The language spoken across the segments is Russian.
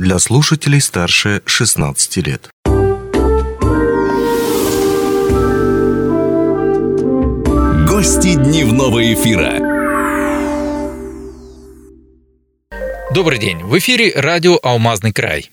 для слушателей старше 16 лет. Гости дневного эфира. Добрый день. В эфире радио «Алмазный край».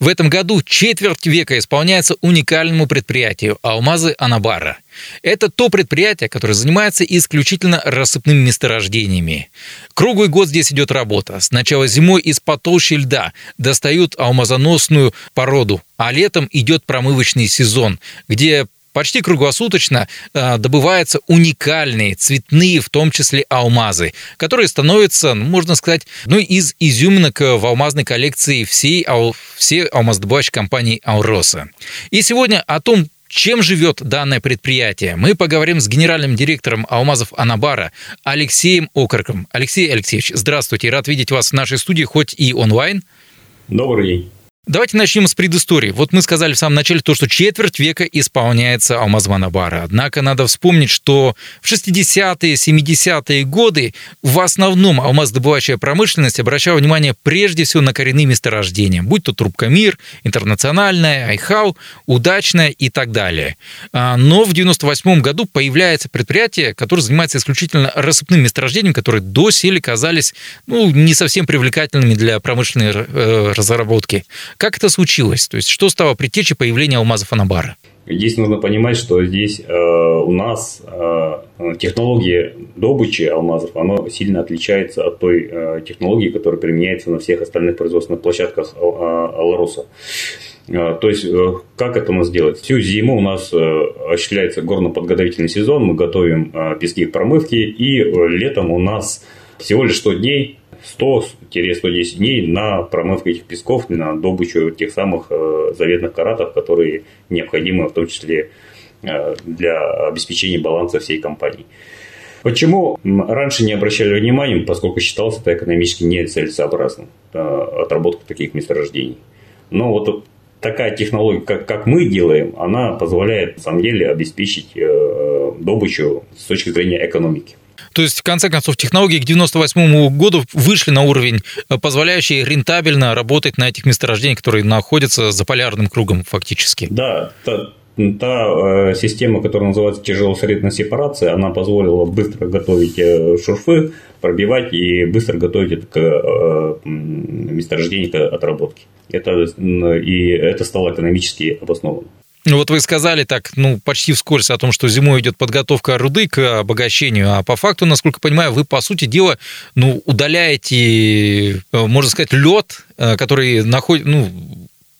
В этом году четверть века исполняется уникальному предприятию «Алмазы Анабара». Это то предприятие, которое занимается исключительно рассыпными месторождениями. Круглый год здесь идет работа. Сначала зимой из-под льда достают алмазоносную породу, а летом идет промывочный сезон, где почти круглосуточно э, добываются уникальные цветные, в том числе алмазы, которые становятся, ну, можно сказать, ну, из изюминок в алмазной коллекции всей, всей алмаздобывающей компании «Алроса». И сегодня о том, чем живет данное предприятие? Мы поговорим с генеральным директором Алмазов Анабара Алексеем Окорком. Алексей Алексеевич, здравствуйте, рад видеть вас в нашей студии, хоть и онлайн. Добрый день. Давайте начнем с предыстории. Вот мы сказали в самом начале то, что четверть века исполняется Алмазмана Бара. Однако надо вспомнить, что в 60-е, 70-е годы в основном алмаздобывающая промышленность обращала внимание прежде всего на коренные месторождения, будь то Трубка Мир, Интернациональная, Айхау, Удачная и так далее. А, но в 98 году появляется предприятие, которое занимается исключительно рассыпным месторождением, которые доселе казались ну, не совсем привлекательными для промышленной э, разработки. Как это случилось? То есть, что стало предтечей появления алмазов Анабара? Здесь нужно понимать, что здесь э, у нас э, технология добычи алмазов, она сильно отличается от той э, технологии, которая применяется на всех остальных производственных площадках э, Аларуса. Э, то есть, э, как это у нас делать? Всю зиму у нас э, осуществляется горно-подготовительный сезон, мы готовим пески к промывке, и летом у нас всего лишь 100 дней 100-110 дней на промывку этих песков, на добычу тех самых э, заветных каратов, которые необходимы в том числе э, для обеспечения баланса всей компании. Почему раньше не обращали внимания, поскольку считалось это экономически нецелесообразным, э, отработка таких месторождений. Но вот такая технология, как, как мы делаем, она позволяет на самом деле обеспечить добычу с точки зрения экономики. То есть, в конце концов, технологии к 98 году вышли на уровень, э, позволяющий рентабельно работать на этих месторождениях, которые находятся за полярным кругом фактически. Да, та, та э, система, которая называется тяжелосредная сепарация, она позволила быстро готовить э, шурфы, пробивать и быстро готовить это к э, месторождению к отработке. Это, и это стало экономически обоснованным. Ну вот вы сказали так, ну, почти вскользь о том, что зимой идет подготовка руды к обогащению, а по факту, насколько понимаю, вы, по сути дела, ну, удаляете, э, можно сказать, лед, э, который находит, ну,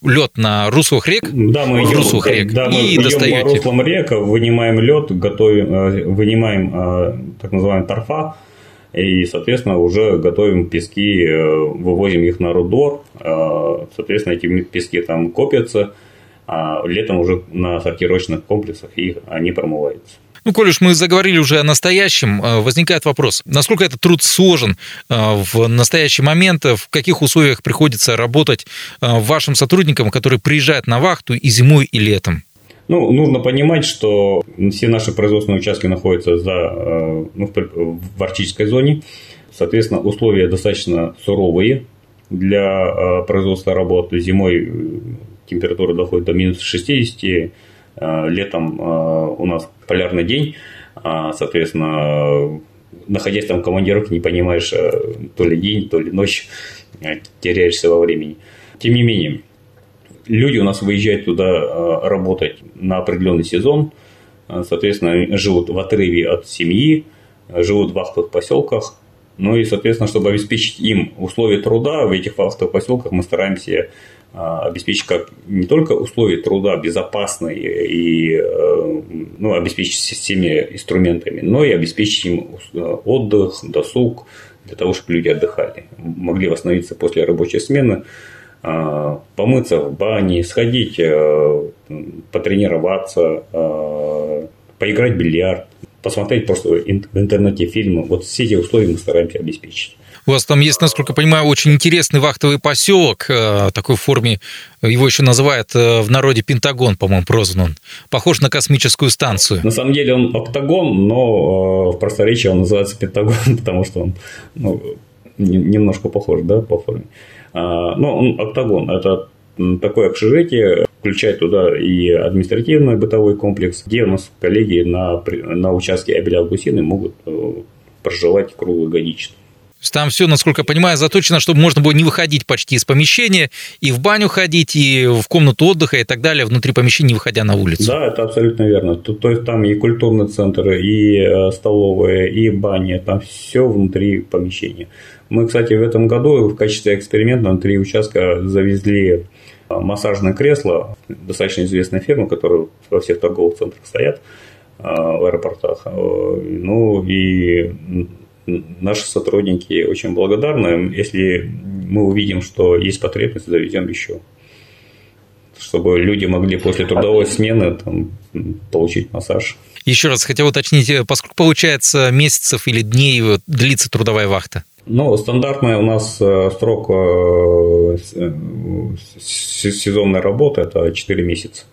лед на руслах рек, да, мы в руслах рек, да, мы и достаете. по руслам рек, вынимаем лед, готовим, э, вынимаем так называемый торфа, и, соответственно, уже готовим пески, вывозим их на рудор, соответственно, эти пески там копятся, а летом уже на сортировочных комплексах их они промываются. Ну, коль уж мы заговорили уже о настоящем, э, возникает вопрос, насколько этот труд сложен э, в настоящий момент, в каких условиях приходится работать э, вашим сотрудникам, которые приезжают на вахту и зимой, и летом? Ну, нужно понимать, что все наши производственные участки находятся за, ну, в арктической зоне. Соответственно, условия достаточно суровые для производства работы. Зимой температура доходит до минус 60, э, летом э, у нас полярный день, а, соответственно, находясь там в командировке, не понимаешь, э, то ли день, то ли ночь, теряешься во времени. Тем не менее, люди у нас выезжают туда работать на определенный сезон, соответственно, живут в отрыве от семьи, живут в вахтовых поселках, ну и, соответственно, чтобы обеспечить им условия труда в этих вахтовых поселках, мы стараемся обеспечить как не только условия труда безопасные и э, ну, обеспечить системе инструментами, но и обеспечить им э, отдых, досуг для того, чтобы люди отдыхали, могли восстановиться после рабочей смены, а, помыться в бане, сходить, э, потренироваться, поиграть в бильярд, посмотреть просто в интернете фильмы. Вот все эти условия мы стараемся обеспечить. У вас там есть, насколько я понимаю, очень интересный вахтовый поселок э, такой форме. Его еще называют э, в народе Пентагон, по-моему, прозван он. Похож на космическую станцию. На самом деле он октагон, но э, в просторечии он называется Пентагон, потому что он ну, немножко похож, да, по форме. Ну, октагон – это такое общежитие, включает туда и административный бытовой комплекс, где у нас коллеги на, на участке Абеля-Гусины могут э, проживать круглогодично. Там все, насколько я понимаю, заточено, чтобы можно было не выходить почти из помещения, и в баню ходить, и в комнату отдыха, и так далее, внутри помещения, не выходя на улицу. Да, это абсолютно верно. То, то есть там и культурный центр, и э, столовая, и баня, там все внутри помещения. Мы, кстати, в этом году в качестве эксперимента на три участка завезли э, массажное кресло, достаточно известная фирма, которая во всех торговых центрах стоят э, в аэропортах. Ну и наши сотрудники очень благодарны. Если мы увидим, что есть потребность, заведем еще. Чтобы люди могли после трудовой смены там, получить массаж. Еще раз хотел уточнить, э, поскольку получается месяцев или дней длится трудовая вахта? Ну, стандартная у нас э, срок э, сезонной работы – это 4 месяца.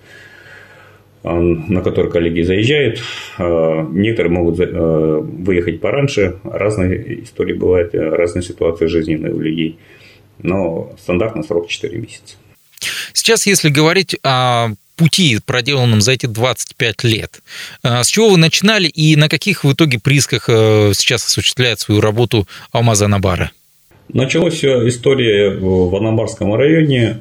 А, на который коллеги заезжают. А, некоторые могут а, выехать пораньше. Разные истории бывают, разные ситуации жизненные у людей. Но стандартный срок 4 месяца. Сейчас, если говорить о пути, проделанном за эти 25 лет. С чего вы начинали и на каких в итоге приисках сейчас осуществляет свою работу Алмаза Анабара? Началась история в Анабарском районе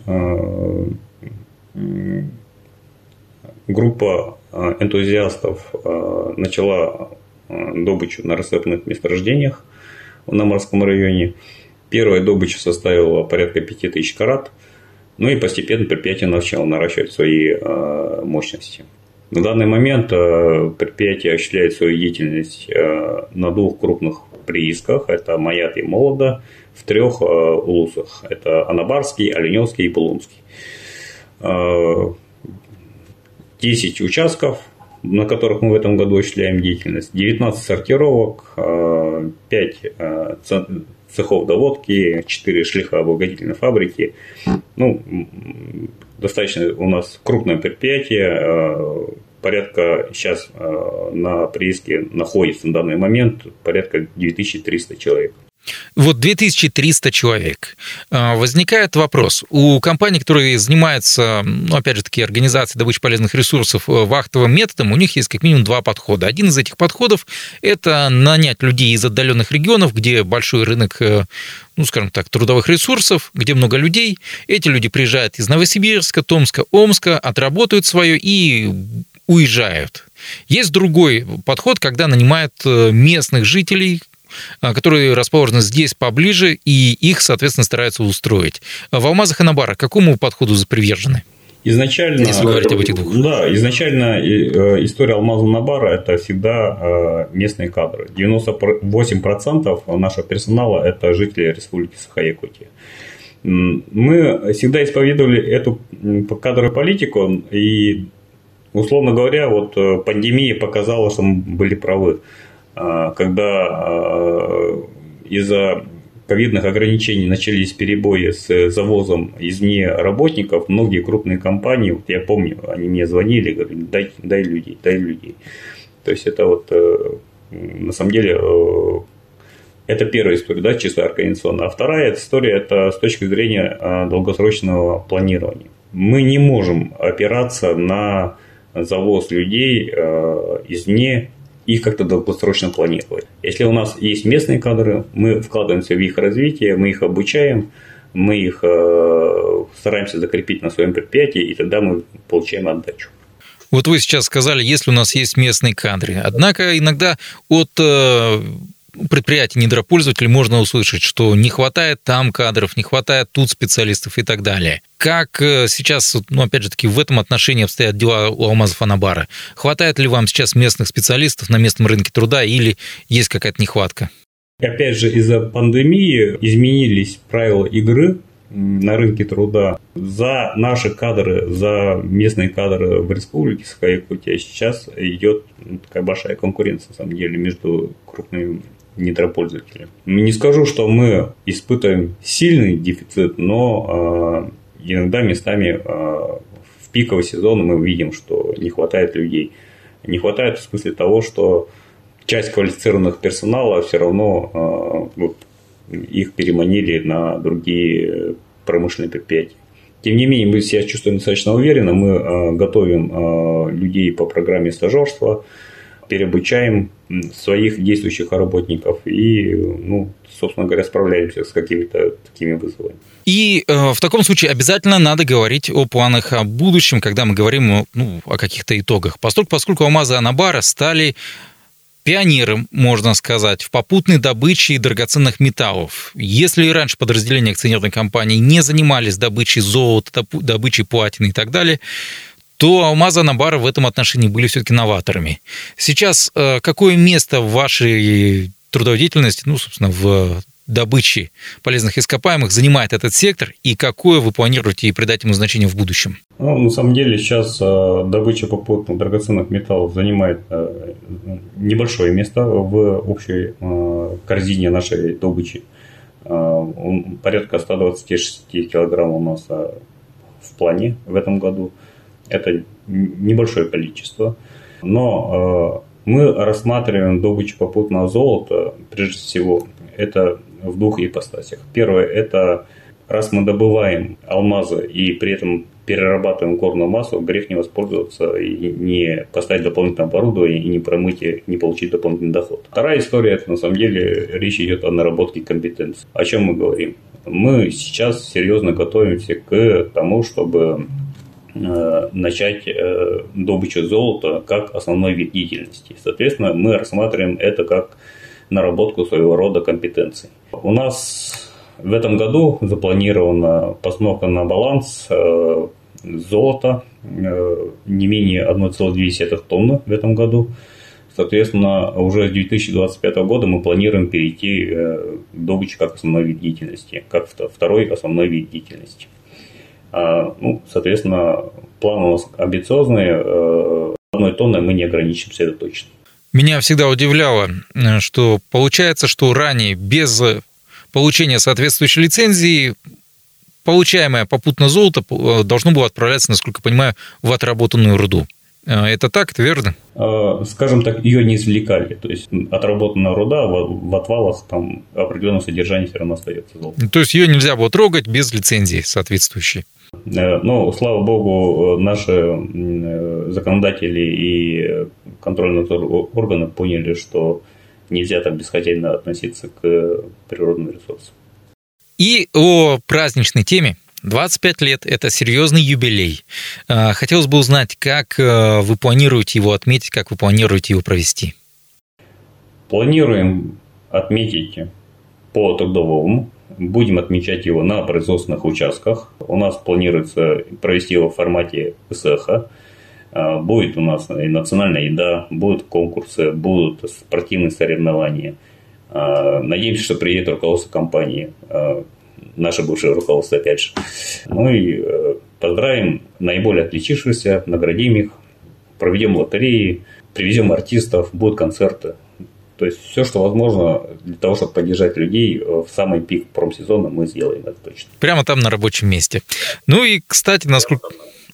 группа э, энтузиастов э, начала э, добычу на рассыпанных месторождениях в Намарском районе. Первая добыча составила порядка 5000 карат. Ну и постепенно предприятие начало наращивать свои мощности. На данный момент предприятие осуществляет свою деятельность на двух крупных приисках. Это Маят и Молода. В трех улусах. Это Анабарский, Оленевский и Пулунский. 10 участков, на которых мы в этом году осуществляем деятельность, 19 сортировок, 5 э, э, цехов доводки, 4 шлихообогатительной фабрики. Ну, достаточно у нас крупное предприятие, э, порядка сейчас на прииске находится на данный момент порядка 9300 человек. Вот 2300 человек. А, возникает вопрос. У компаний, которые занимаются, ну, опять же таки, организацией добычи полезных ресурсов э, вахтовым методом, у них есть как минимум два подхода. Один из этих подходов – это нанять людей из отдаленных регионов, где большой рынок э, ну, скажем так, трудовых ресурсов, где много людей. Эти люди приезжают из Новосибирска, Томска, Омска, отработают свое и уезжают. Есть другой подход, когда нанимают э, местных жителей, которые расположены здесь поближе, и их, соответственно, стараются устроить. В Алмазах и Набара к какому подходу привержены? Изначально, Если говорить об этих двух. Да, изначально э, история Алмаза Набара – это всегда э, местные кадры. 98% нашего персонала – это жители Республики Саха-Якутия. Мы всегда исповедовали эту кадровую политику, и, условно говоря, вот э, пандемия показала, что мы были правы. А, когда а, из-за ковидных ограничений начались перебои с завозом извне работников, многие крупные компании, вот я помню, они мне звонили, говорили, дай, дай людей, дай людей. То есть это вот э, на самом деле э, это первая история, да, чисто организационная. А вторая история это с точки зрения э, долгосрочного планирования. Мы не можем опираться на завоз людей извне их как-то долгосрочно планировать. Если у нас есть местные кадры, мы вкладываемся в их развитие, мы их обучаем, мы их э, стараемся закрепить на своем предприятии, и тогда мы получаем отдачу. Вот вы сейчас сказали, если у нас есть местные кадры. Однако иногда от э, предприятий недропользователей можно услышать, что не хватает там кадров, не хватает тут специалистов и так далее. Как э, сейчас, ну, опять же таки, в этом отношении обстоят дела у Алмазов Анабара? Хватает ли вам сейчас местных специалистов на местном рынке труда или есть какая-то нехватка? Опять же, из-за пандемии изменились правила игры на рынке труда. За наши кадры, за местные кадры в республике Саха-Якутия сейчас идет такая большая конкуренция, на самом деле, между крупными недропользователя. Не скажу, что мы испытываем сильный дефицит, но э, иногда местами э, в пиковый сезон мы видим, что не хватает людей. Не хватает в смысле того, что часть квалифицированных персонала все равно э, вот, их переманили на другие промышленные предприятия. Тем не менее, мы себя чувствуем достаточно уверенно. Мы готовим людей по программе стажерства, переобучаем своих действующих работников и, ну, собственно говоря, справляемся с какими-то такими вызовами. И э, в таком случае обязательно надо говорить о планах о будущем, когда мы говорим ну, о каких-то итогах. Поскольку, поскольку Алмазы Анабара стали пионером, можно сказать, в попутной добыче драгоценных металлов. Если раньше подразделения акционерной компании не занимались добычей золота, добычей платины и так далее, то Алмаза Набара в этом отношении были все-таки новаторами. Сейчас э, какое место в вашей трудовой деятельности, ну, собственно, в добыче полезных ископаемых занимает этот сектор и какое вы планируете придать ему значение в будущем? Ну, на самом деле сейчас э, добыча попутных драгоценных металлов занимает э, небольшое место в общей корзине нашей добычи. Порядка 126 килограммов у нас в плане в этом году – это небольшое количество. Но э, мы рассматриваем добычу попутного золота, прежде всего, это в двух ипостасях. Первое – это раз мы добываем алмазы и при этом перерабатываем горную массу, грех не воспользоваться и не поставить дополнительное оборудование и не промыть и не получить дополнительный доход. Вторая история, это на самом деле речь идет о наработке компетенций. О чем мы говорим? Мы сейчас серьезно готовимся к тому, чтобы начать э, добычу золота как основной вид деятельности. Соответственно, мы рассматриваем это как наработку своего рода компетенций. У нас в этом году запланирована постановка на баланс э, золота не менее 1,2 тонны в этом году. Соответственно, уже с 2025 года мы планируем перейти к добыче как основной вид деятельности, как второй основной вид деятельности. А, ну, соответственно, план у нас амбициозный. Э, одной тонной мы не ограничимся, это точно. Меня всегда удивляло, э, что получается, что ранее без получения соответствующей лицензии получаемое попутно золото э, должно было отправляться, насколько понимаю, в отработанную руду. Это так, это верно? Скажем так, ее не извлекали. То есть отработанная руда в отвалах там определенное содержание все равно остается золото. То есть ее нельзя было трогать без лицензии соответствующей. Э, но, слава богу, наши э, законодатели и контрольные органы поняли, что нельзя так бесхозяйно относиться к природным ресурсам. И о праздничной теме. 25 лет – это серьезный юбилей. Э, хотелось бы узнать, как вы планируете его отметить, как вы планируете его провести? Планируем отметить по трудовому Будем отмечать его на производственных участках. У нас планируется провести его в формате СЭХа. А, будет у нас и национальная еда, будут конкурсы, будут спортивные соревнования. А, надеемся, что приедет руководство компании, а, наше бывшее руководство опять же. Ну и э, поздравим наиболее отличившихся, наградим их, проведем лотереи, привезем артистов, будут концерты. То есть все, что возможно для того, чтобы поддержать людей в самый пик промсезона, мы сделаем это точно. Прямо там на рабочем месте. Ну и, кстати, насколько...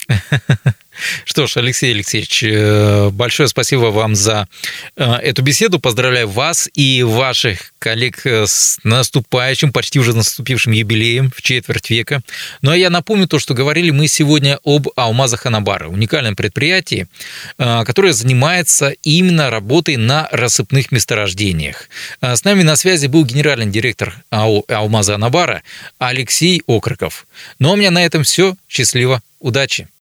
Что ж, Алексей Алексеевич, э, большое спасибо вам за э, эту беседу. Поздравляю вас и ваших коллег э, с наступающим, почти уже наступившим юбилеем в четверть века. Ну а я напомню то, что говорили мы сегодня об Алмазах Анабара, уникальном предприятии, которое занимается именно работой на рассыпных месторождениях. С нами на связи был генеральный директор АО Алмаза Анабара Алексей Окроков. Ну а у меня на этом все. Счастливо, удачи!